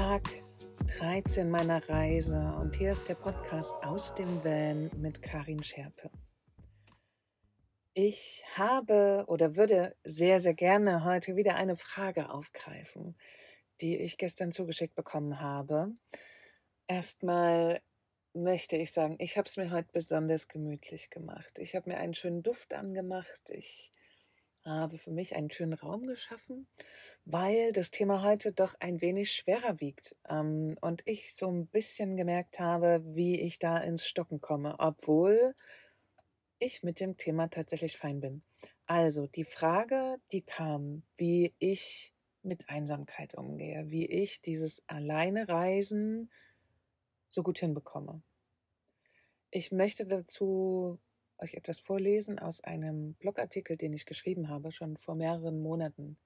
Tag 13 meiner Reise und hier ist der Podcast aus dem Van mit Karin Scherpe. Ich habe oder würde sehr, sehr gerne heute wieder eine Frage aufgreifen, die ich gestern zugeschickt bekommen habe. Erstmal möchte ich sagen, ich habe es mir heute besonders gemütlich gemacht. Ich habe mir einen schönen Duft angemacht. Ich habe für mich einen schönen Raum geschaffen, weil das Thema heute doch ein wenig schwerer wiegt ähm, und ich so ein bisschen gemerkt habe, wie ich da ins Stocken komme, obwohl ich mit dem Thema tatsächlich fein bin. Also die Frage, die kam, wie ich mit Einsamkeit umgehe, wie ich dieses alleine Reisen so gut hinbekomme. Ich möchte dazu euch etwas vorlesen aus einem Blogartikel, den ich geschrieben habe, schon vor mehreren Monaten.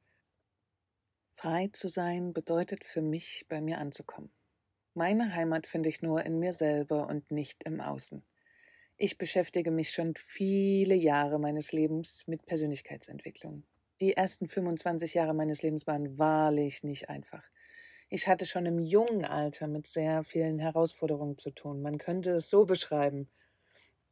Frei zu sein bedeutet für mich, bei mir anzukommen. Meine Heimat finde ich nur in mir selber und nicht im Außen. Ich beschäftige mich schon viele Jahre meines Lebens mit Persönlichkeitsentwicklung. Die ersten 25 Jahre meines Lebens waren wahrlich nicht einfach. Ich hatte schon im jungen Alter mit sehr vielen Herausforderungen zu tun. Man könnte es so beschreiben.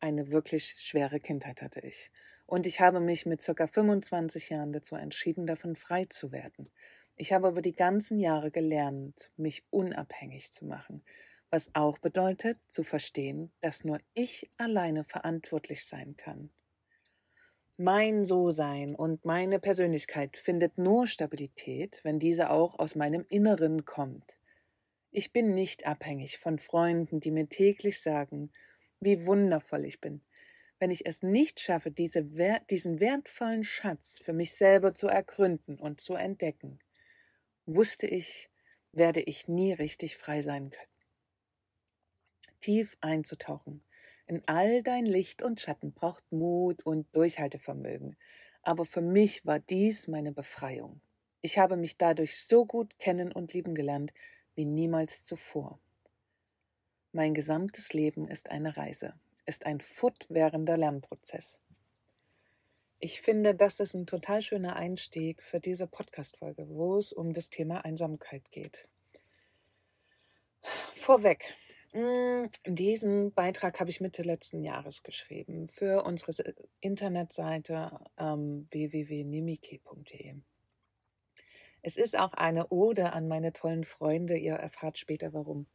Eine wirklich schwere Kindheit hatte ich. Und ich habe mich mit circa 25 Jahren dazu entschieden, davon frei zu werden. Ich habe über die ganzen Jahre gelernt, mich unabhängig zu machen, was auch bedeutet, zu verstehen, dass nur ich alleine verantwortlich sein kann. Mein So-Sein und meine Persönlichkeit findet nur Stabilität, wenn diese auch aus meinem Inneren kommt. Ich bin nicht abhängig von Freunden, die mir täglich sagen, wie wundervoll ich bin, wenn ich es nicht schaffe, diese, diesen wertvollen Schatz für mich selber zu ergründen und zu entdecken, wusste ich, werde ich nie richtig frei sein können. Tief einzutauchen in all dein Licht und Schatten braucht Mut und Durchhaltevermögen, aber für mich war dies meine Befreiung. Ich habe mich dadurch so gut kennen und lieben gelernt wie niemals zuvor. Mein gesamtes Leben ist eine Reise, ist ein fortwährender Lernprozess. Ich finde, das ist ein total schöner Einstieg für diese Podcast-Folge, wo es um das Thema Einsamkeit geht. Vorweg, mm, diesen Beitrag habe ich Mitte letzten Jahres geschrieben für unsere Internetseite ähm, www.nimike.de. Es ist auch eine Ode an meine tollen Freunde, ihr erfahrt später warum.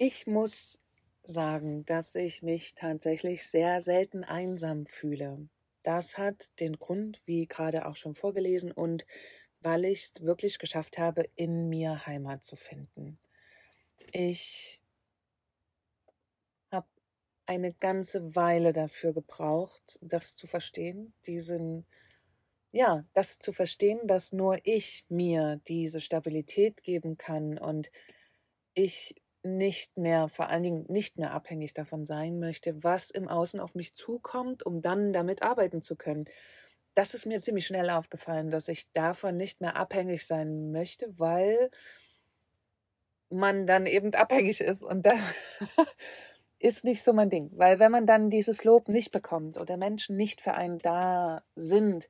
Ich muss sagen, dass ich mich tatsächlich sehr selten einsam fühle. Das hat den Grund, wie gerade auch schon vorgelesen, und weil ich es wirklich geschafft habe, in mir Heimat zu finden. Ich habe eine ganze Weile dafür gebraucht, das zu verstehen, diesen, ja, das zu verstehen, dass nur ich mir diese Stabilität geben kann und ich nicht mehr, vor allen Dingen nicht mehr abhängig davon sein möchte, was im Außen auf mich zukommt, um dann damit arbeiten zu können. Das ist mir ziemlich schnell aufgefallen, dass ich davon nicht mehr abhängig sein möchte, weil man dann eben abhängig ist und das ist nicht so mein Ding. Weil wenn man dann dieses Lob nicht bekommt oder Menschen nicht für einen da sind,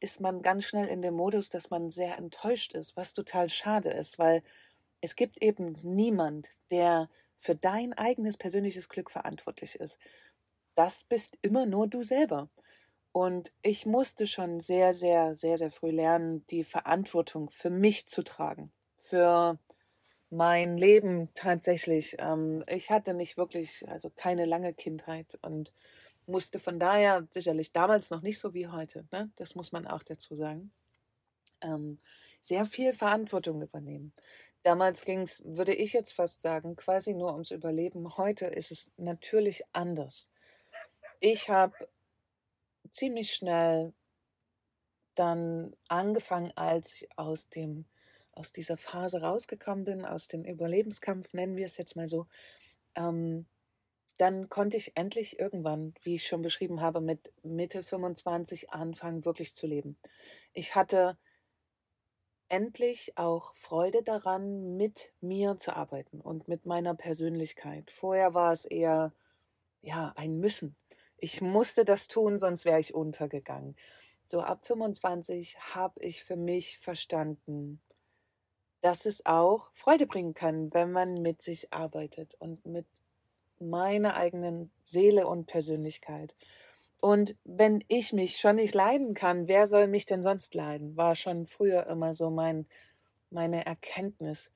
ist man ganz schnell in dem Modus, dass man sehr enttäuscht ist, was total schade ist, weil es gibt eben niemand, der für dein eigenes persönliches Glück verantwortlich ist. Das bist immer nur du selber. Und ich musste schon sehr, sehr, sehr, sehr früh lernen, die Verantwortung für mich zu tragen, für mein Leben tatsächlich. Ähm, ich hatte nicht wirklich, also keine lange Kindheit und musste von daher sicherlich damals noch nicht so wie heute, ne? das muss man auch dazu sagen, ähm, sehr viel Verantwortung übernehmen. Damals ging es, würde ich jetzt fast sagen, quasi nur ums Überleben. Heute ist es natürlich anders. Ich habe ziemlich schnell dann angefangen, als ich aus dem aus dieser Phase rausgekommen bin, aus dem Überlebenskampf, nennen wir es jetzt mal so, ähm, dann konnte ich endlich irgendwann, wie ich schon beschrieben habe, mit Mitte 25 anfangen, wirklich zu leben. Ich hatte endlich auch Freude daran, mit mir zu arbeiten und mit meiner Persönlichkeit. Vorher war es eher, ja, ein Müssen. Ich musste das tun, sonst wäre ich untergegangen. So ab 25 habe ich für mich verstanden, dass es auch Freude bringen kann, wenn man mit sich arbeitet und mit meiner eigenen Seele und Persönlichkeit. Und wenn ich mich schon nicht leiden kann, wer soll mich denn sonst leiden? War schon früher immer so mein, meine Erkenntnis.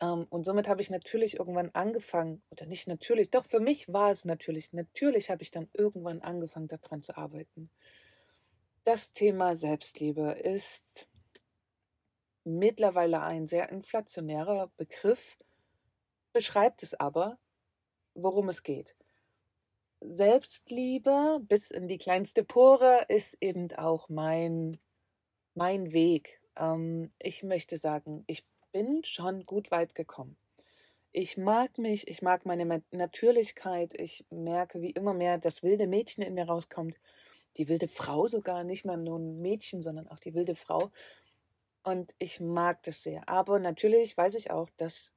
Ähm, und somit habe ich natürlich irgendwann angefangen, oder nicht natürlich, doch für mich war es natürlich, natürlich habe ich dann irgendwann angefangen, daran zu arbeiten. Das Thema Selbstliebe ist mittlerweile ein sehr inflationärer Begriff, beschreibt es aber, worum es geht. Selbstliebe bis in die kleinste Pore ist eben auch mein, mein Weg. Ähm, ich möchte sagen, ich bin schon gut weit gekommen. Ich mag mich, ich mag meine Natürlichkeit, ich merke, wie immer mehr das wilde Mädchen in mir rauskommt. Die wilde Frau sogar, nicht mehr nur ein Mädchen, sondern auch die wilde Frau. Und ich mag das sehr. Aber natürlich weiß ich auch, dass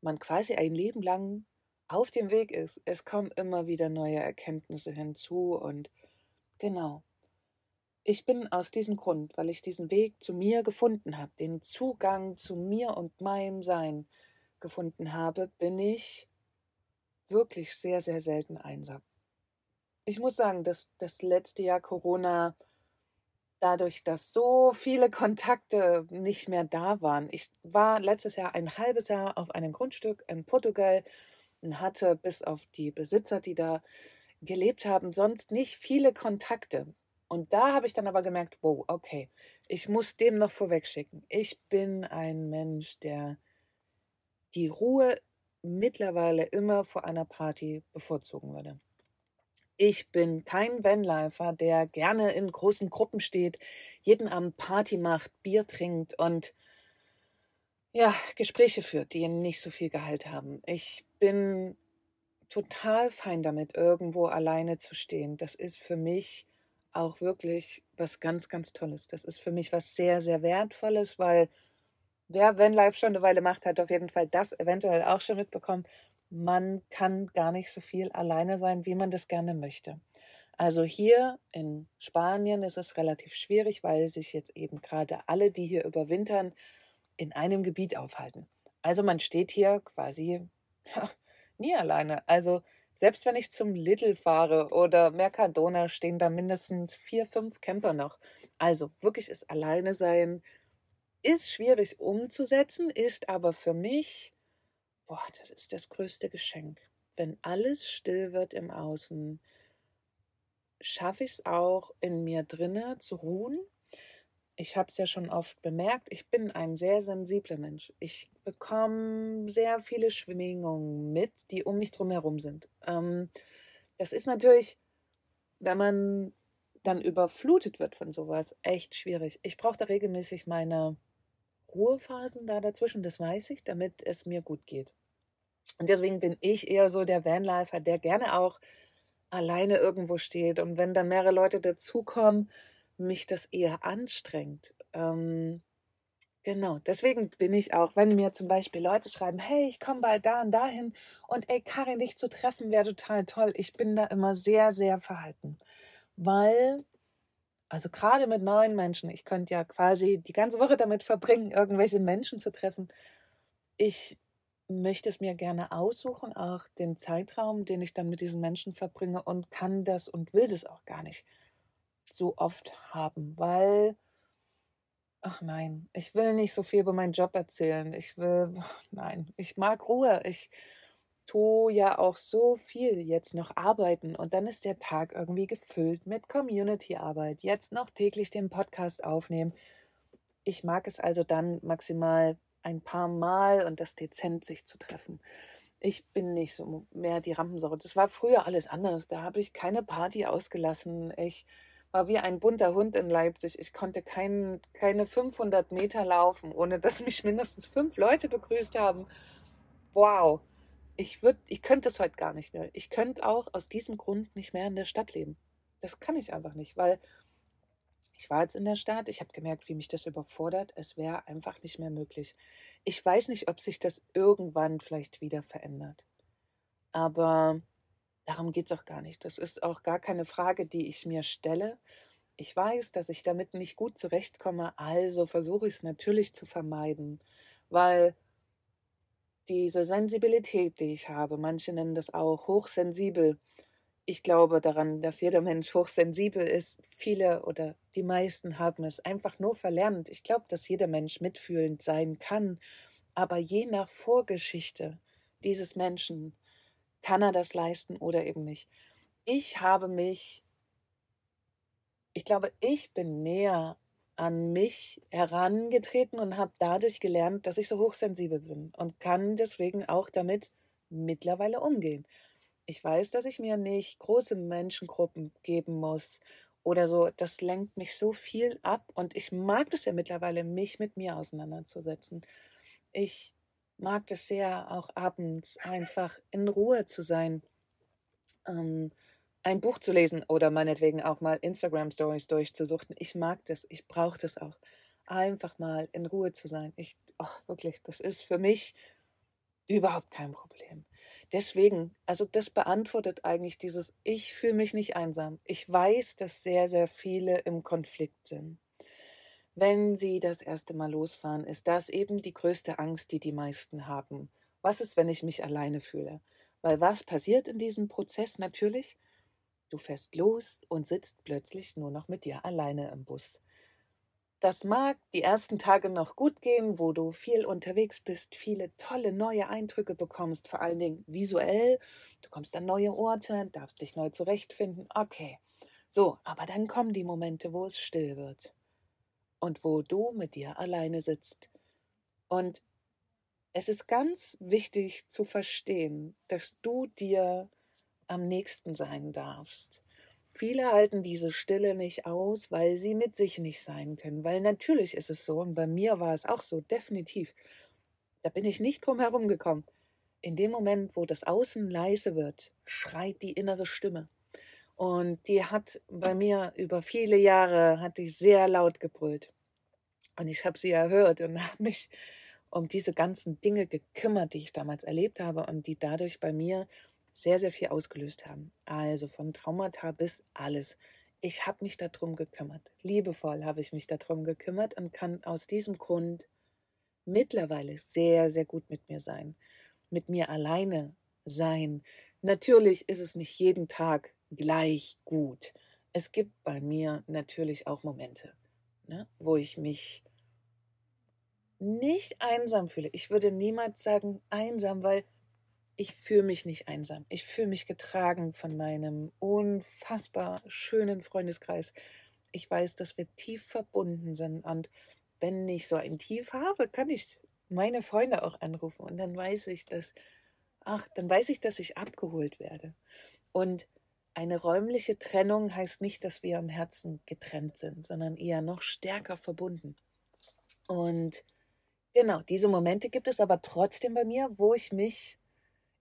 man quasi ein Leben lang auf dem Weg ist. Es kommen immer wieder neue Erkenntnisse hinzu und genau. Ich bin aus diesem Grund, weil ich diesen Weg zu mir gefunden habe, den Zugang zu mir und meinem Sein gefunden habe, bin ich wirklich sehr, sehr selten einsam. Ich muss sagen, dass das letzte Jahr Corona dadurch, dass so viele Kontakte nicht mehr da waren. Ich war letztes Jahr ein halbes Jahr auf einem Grundstück in Portugal und hatte bis auf die Besitzer, die da gelebt haben, sonst nicht viele Kontakte. Und da habe ich dann aber gemerkt, wow, okay, ich muss dem noch vorwegschicken. Ich bin ein Mensch, der die Ruhe mittlerweile immer vor einer Party bevorzugen würde. Ich bin kein Vanlifer, der gerne in großen Gruppen steht, jeden Abend Party macht, Bier trinkt und ja, Gespräche führt, die nicht so viel Gehalt haben. Ich bin total fein damit, irgendwo alleine zu stehen. Das ist für mich auch wirklich was ganz, ganz Tolles. Das ist für mich was sehr, sehr Wertvolles, weil wer Vanlife schon eine Weile macht, hat auf jeden Fall das eventuell auch schon mitbekommen man kann gar nicht so viel alleine sein, wie man das gerne möchte. Also hier in Spanien ist es relativ schwierig, weil sich jetzt eben gerade alle, die hier überwintern, in einem Gebiet aufhalten. Also man steht hier quasi ja, nie alleine. Also selbst wenn ich zum Little fahre oder Mercadona, stehen da mindestens vier, fünf Camper noch. Also wirklich ist alleine sein, ist schwierig umzusetzen, ist aber für mich boah, das ist das größte Geschenk. Wenn alles still wird im Außen, schaffe ich es auch in mir drinne zu ruhen. Ich habe es ja schon oft bemerkt, ich bin ein sehr sensibler Mensch. Ich bekomme sehr viele Schwingungen mit, die um mich drum herum sind. Ähm, das ist natürlich, wenn man dann überflutet wird von sowas, echt schwierig. Ich brauche da regelmäßig meine Ruhephasen da dazwischen, das weiß ich, damit es mir gut geht. Und deswegen bin ich eher so der Vanlifer, der gerne auch alleine irgendwo steht. Und wenn dann mehrere Leute dazukommen, mich das eher anstrengt. Ähm, genau, deswegen bin ich auch, wenn mir zum Beispiel Leute schreiben, hey, ich komme bald da und dahin und ey, Karin, dich zu treffen wäre total toll. Ich bin da immer sehr, sehr verhalten. Weil, also gerade mit neuen Menschen, ich könnte ja quasi die ganze Woche damit verbringen, irgendwelche Menschen zu treffen. Ich möchte es mir gerne aussuchen, auch den Zeitraum, den ich dann mit diesen Menschen verbringe und kann das und will das auch gar nicht so oft haben, weil, ach nein, ich will nicht so viel über meinen Job erzählen. Ich will, nein, ich mag Ruhe. Ich tue ja auch so viel jetzt noch arbeiten und dann ist der Tag irgendwie gefüllt mit Community-Arbeit. Jetzt noch täglich den Podcast aufnehmen. Ich mag es also dann maximal ein paar Mal und das dezent sich zu treffen. Ich bin nicht so mehr die Rampensau. Das war früher alles anders. Da habe ich keine Party ausgelassen. Ich war wie ein bunter Hund in Leipzig. Ich konnte kein, keine 500 Meter laufen, ohne dass mich mindestens fünf Leute begrüßt haben. Wow. Ich, würd, ich könnte es heute gar nicht mehr. Ich könnte auch aus diesem Grund nicht mehr in der Stadt leben. Das kann ich einfach nicht, weil ich war jetzt in der Stadt, ich habe gemerkt, wie mich das überfordert. Es wäre einfach nicht mehr möglich. Ich weiß nicht, ob sich das irgendwann vielleicht wieder verändert. Aber darum geht es auch gar nicht. Das ist auch gar keine Frage, die ich mir stelle. Ich weiß, dass ich damit nicht gut zurechtkomme, also versuche ich es natürlich zu vermeiden. weil diese Sensibilität, die ich habe, manche nennen das auch hochsensibel. Ich glaube daran, dass jeder Mensch hochsensibel ist. Viele oder die meisten haben es einfach nur verlernt. Ich glaube, dass jeder Mensch mitfühlend sein kann, aber je nach Vorgeschichte dieses Menschen kann er das leisten oder eben nicht. Ich habe mich, ich glaube, ich bin näher an mich herangetreten und habe dadurch gelernt, dass ich so hochsensibel bin und kann deswegen auch damit mittlerweile umgehen. Ich weiß, dass ich mir nicht große Menschengruppen geben muss oder so. Das lenkt mich so viel ab und ich mag das ja mittlerweile, mich mit mir auseinanderzusetzen. Ich mag es sehr, auch abends einfach in Ruhe zu sein. Ähm, ein Buch zu lesen oder meinetwegen auch mal Instagram Stories durchzusuchten. Ich mag das, ich brauche das auch. Einfach mal in Ruhe zu sein. Ich, oh, wirklich, das ist für mich überhaupt kein Problem. Deswegen, also das beantwortet eigentlich dieses, ich fühle mich nicht einsam. Ich weiß, dass sehr, sehr viele im Konflikt sind. Wenn sie das erste Mal losfahren, ist das eben die größte Angst, die die meisten haben. Was ist, wenn ich mich alleine fühle? Weil was passiert in diesem Prozess natürlich? Du fährst los und sitzt plötzlich nur noch mit dir alleine im Bus. Das mag die ersten Tage noch gut gehen, wo du viel unterwegs bist, viele tolle neue Eindrücke bekommst, vor allen Dingen visuell. Du kommst an neue Orte, darfst dich neu zurechtfinden. Okay. So, aber dann kommen die Momente, wo es still wird und wo du mit dir alleine sitzt. Und es ist ganz wichtig zu verstehen, dass du dir am nächsten sein darfst. Viele halten diese Stille nicht aus, weil sie mit sich nicht sein können. Weil natürlich ist es so, und bei mir war es auch so, definitiv. Da bin ich nicht drum herum gekommen. In dem Moment, wo das Außen leise wird, schreit die innere Stimme. Und die hat bei mir über viele Jahre, hat die sehr laut gebrüllt. Und ich habe sie erhört und habe mich um diese ganzen Dinge gekümmert, die ich damals erlebt habe und die dadurch bei mir sehr, sehr viel ausgelöst haben. Also von Traumata bis alles. Ich habe mich darum gekümmert. Liebevoll habe ich mich darum gekümmert und kann aus diesem Grund mittlerweile sehr, sehr gut mit mir sein. Mit mir alleine sein. Natürlich ist es nicht jeden Tag gleich gut. Es gibt bei mir natürlich auch Momente, ne, wo ich mich nicht einsam fühle. Ich würde niemals sagen einsam, weil ich fühle mich nicht einsam. Ich fühle mich getragen von meinem unfassbar schönen Freundeskreis. Ich weiß, dass wir tief verbunden sind. Und wenn ich so ein Tief habe, kann ich meine Freunde auch anrufen. Und dann weiß ich, dass, ach, dann weiß ich, dass ich abgeholt werde. Und eine räumliche Trennung heißt nicht, dass wir am Herzen getrennt sind, sondern eher noch stärker verbunden. Und genau, diese Momente gibt es aber trotzdem bei mir, wo ich mich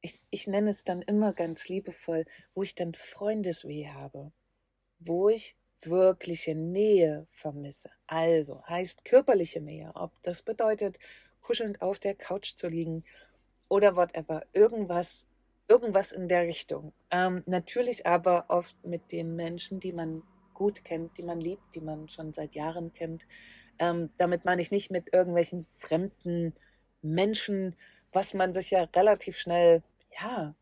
ich, ich nenne es dann immer ganz liebevoll, wo ich dann Freundesweh habe, wo ich wirkliche Nähe vermisse. Also heißt körperliche Nähe, ob das bedeutet, kuschelnd auf der Couch zu liegen oder whatever, irgendwas, irgendwas in der Richtung. Ähm, natürlich aber oft mit den Menschen, die man gut kennt, die man liebt, die man schon seit Jahren kennt. Ähm, damit meine ich nicht mit irgendwelchen fremden Menschen, was man sich ja relativ schnell, ja,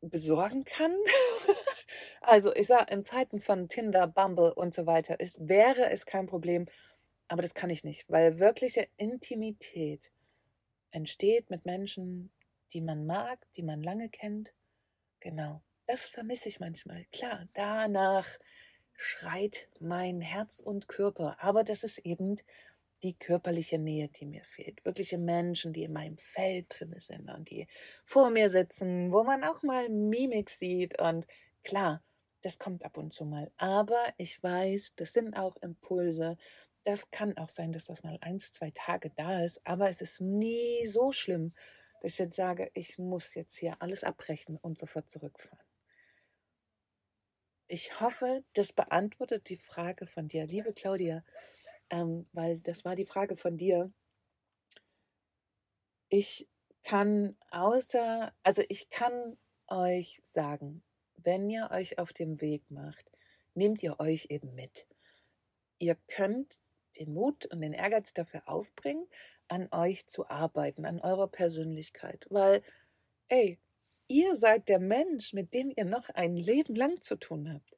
besorgen kann. also ich sage, in Zeiten von Tinder, Bumble und so weiter ist, wäre es kein Problem, aber das kann ich nicht, weil wirkliche Intimität entsteht mit Menschen, die man mag, die man lange kennt. Genau, das vermisse ich manchmal. Klar, danach schreit mein Herz und Körper, aber das ist eben die körperliche Nähe, die mir fehlt. Wirkliche Menschen, die in meinem Feld drin sind und die vor mir sitzen, wo man auch mal Mimik sieht. Und klar, das kommt ab und zu mal. Aber ich weiß, das sind auch Impulse. Das kann auch sein, dass das mal eins, zwei Tage da ist. Aber es ist nie so schlimm, dass ich jetzt sage, ich muss jetzt hier alles abbrechen und sofort zurückfahren. Ich hoffe, das beantwortet die Frage von dir, liebe Claudia ähm, weil das war die Frage von dir. Ich kann außer, also ich kann euch sagen, wenn ihr euch auf dem Weg macht, nehmt ihr euch eben mit. Ihr könnt den Mut und den Ehrgeiz dafür aufbringen, an euch zu arbeiten, an eurer Persönlichkeit. Weil, ey, ihr seid der Mensch, mit dem ihr noch ein Leben lang zu tun habt.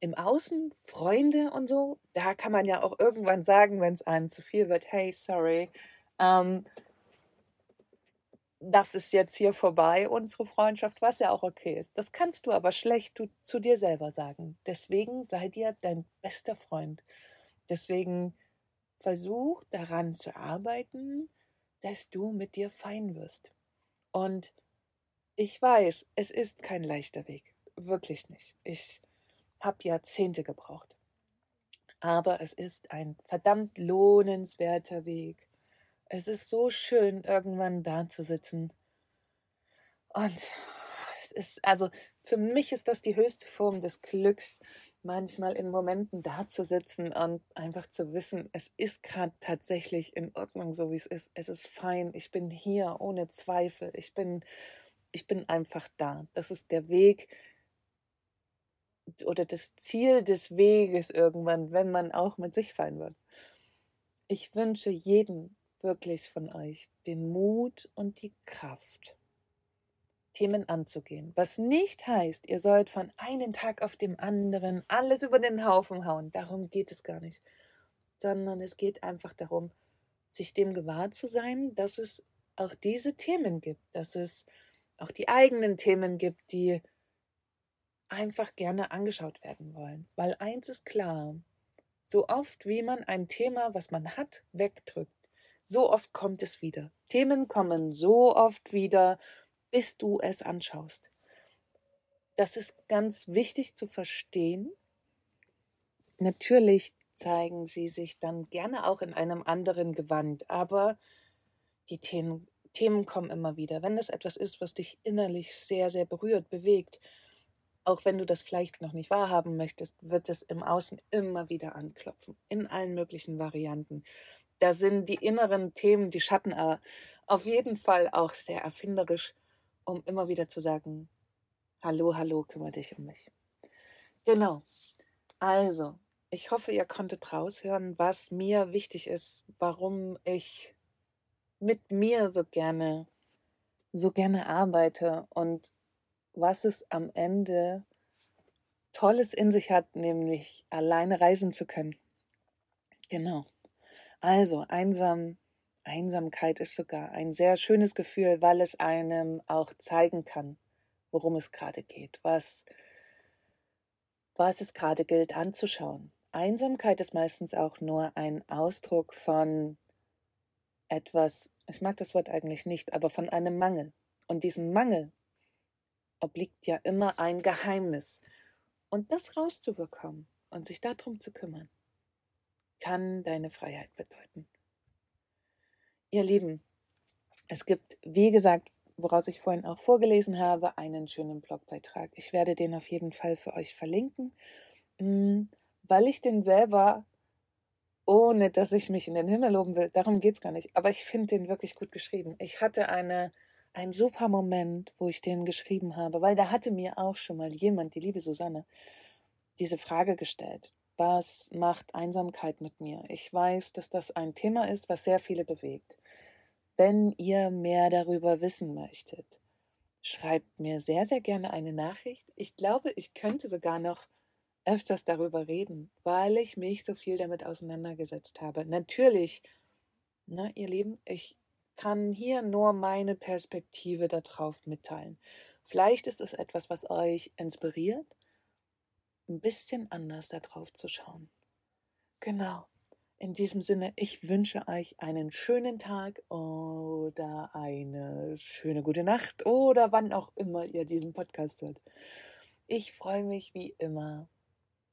Im Außen, Freunde und so, da kann man ja auch irgendwann sagen, wenn es einem zu viel wird, hey, sorry, ähm, das ist jetzt hier vorbei, unsere Freundschaft, was ja auch okay ist. Das kannst du aber schlecht du, zu dir selber sagen. Deswegen sei dir dein bester Freund. Deswegen versuch daran zu arbeiten, dass du mit dir fein wirst. Und ich weiß, es ist kein leichter Weg. Wirklich nicht. Ich habe Jahrzehnte gebraucht. Aber es ist ein verdammt lohnenswerter Weg. Es ist so schön, irgendwann da zu sitzen. Und es ist, also für mich ist das die höchste Form des Glücks, manchmal in Momenten da zu sitzen und einfach zu wissen, es ist gerade tatsächlich in Ordnung, so wie es ist. Es ist fein. Ich bin hier ohne Zweifel. Ich bin, ich bin einfach da. Das ist der Weg oder das Ziel des Weges irgendwann, wenn man auch mit sich fein wird. Ich wünsche jedem wirklich von euch den Mut und die Kraft, Themen anzugehen. Was nicht heißt, ihr sollt von einem Tag auf dem anderen alles über den Haufen hauen. Darum geht es gar nicht. Sondern es geht einfach darum, sich dem gewahr zu sein, dass es auch diese Themen gibt, dass es auch die eigenen Themen gibt, die einfach gerne angeschaut werden wollen. Weil eins ist klar, so oft wie man ein Thema, was man hat, wegdrückt, so oft kommt es wieder. Themen kommen so oft wieder, bis du es anschaust. Das ist ganz wichtig zu verstehen. Natürlich zeigen sie sich dann gerne auch in einem anderen Gewand, aber die Themen, Themen kommen immer wieder. Wenn es etwas ist, was dich innerlich sehr, sehr berührt, bewegt, auch wenn du das vielleicht noch nicht wahrhaben möchtest, wird es im Außen immer wieder anklopfen, in allen möglichen Varianten da sind die inneren Themen, die Schatten äh, auf jeden Fall auch sehr erfinderisch, um immer wieder zu sagen, hallo, hallo, kümmere dich um mich. Genau. Also, ich hoffe, ihr konntet raushören, was mir wichtig ist, warum ich mit mir so gerne, so gerne arbeite und was es am Ende Tolles in sich hat, nämlich alleine reisen zu können. Genau. Also einsam, Einsamkeit ist sogar ein sehr schönes Gefühl, weil es einem auch zeigen kann, worum es gerade geht, was, was es gerade gilt anzuschauen. Einsamkeit ist meistens auch nur ein Ausdruck von etwas, ich mag das Wort eigentlich nicht, aber von einem Mangel. Und diesem Mangel obliegt ja immer ein Geheimnis. Und das rauszubekommen und sich darum zu kümmern, kann deine Freiheit bedeuten. Ihr Lieben, es gibt, wie gesagt, woraus ich vorhin auch vorgelesen habe, einen schönen Blogbeitrag. Ich werde den auf jeden Fall für euch verlinken, mm, weil ich den selber, ohne dass ich mich in den Himmel loben will, darum geht es gar nicht, aber ich finde den wirklich gut geschrieben. Ich hatte eine, einen super Moment, wo ich den geschrieben habe, weil da hatte mir auch schon mal jemand, die liebe Susanne, diese Frage gestellt was macht Einsamkeit mit mir? Ich weiß, dass das ein Thema ist, was sehr viele bewegt. Wenn ihr mehr darüber wissen möchtet, schreibt mir sehr, sehr gerne eine Nachricht. Ich glaube, ich könnte sogar noch öfters darüber reden, weil ich mich so viel damit auseinandergesetzt habe. Natürlich, ne, ihr Lieben, ich kann hier nur meine Perspektive darauf mitteilen. Vielleicht ist es etwas, was euch inspiriert, ein bisschen anders darauf zu schauen. Genau. In diesem Sinne, ich wünsche euch einen schönen Tag oder eine schöne gute Nacht oder wann auch immer ihr diesen Podcast hört. Ich freue mich wie immer,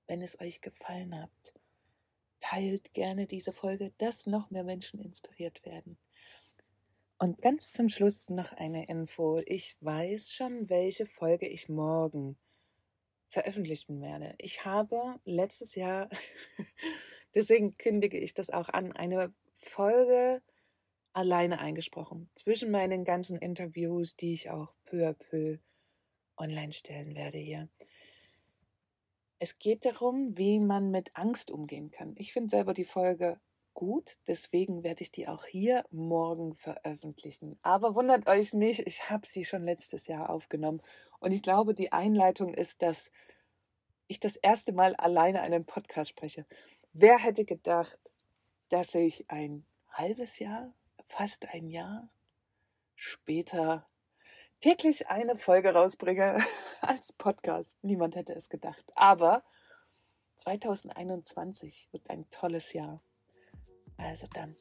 wenn es euch gefallen hat. Teilt gerne diese Folge, dass noch mehr Menschen inspiriert werden. Und ganz zum Schluss noch eine Info. Ich weiß schon, welche Folge ich morgen veröffentlichen werde. Ich habe letztes Jahr, deswegen kündige ich das auch an, eine Folge alleine eingesprochen. Zwischen meinen ganzen Interviews, die ich auch peu à peu online stellen werde hier. Es geht darum, wie man mit Angst umgehen kann. Ich finde selber die Folge gut. Deswegen werde ich die auch hier morgen veröffentlichen. Aber wundert euch nicht, ich habe sie schon letztes Jahr aufgenommen. Und ich glaube, die Einleitung ist, dass ich das erste Mal alleine einen Podcast spreche. Wer hätte gedacht, dass ich ein halbes Jahr, fast ein Jahr später täglich eine Folge rausbringe als Podcast. Niemand hätte es gedacht. Aber 2021 wird ein tolles Jahr. Also dann,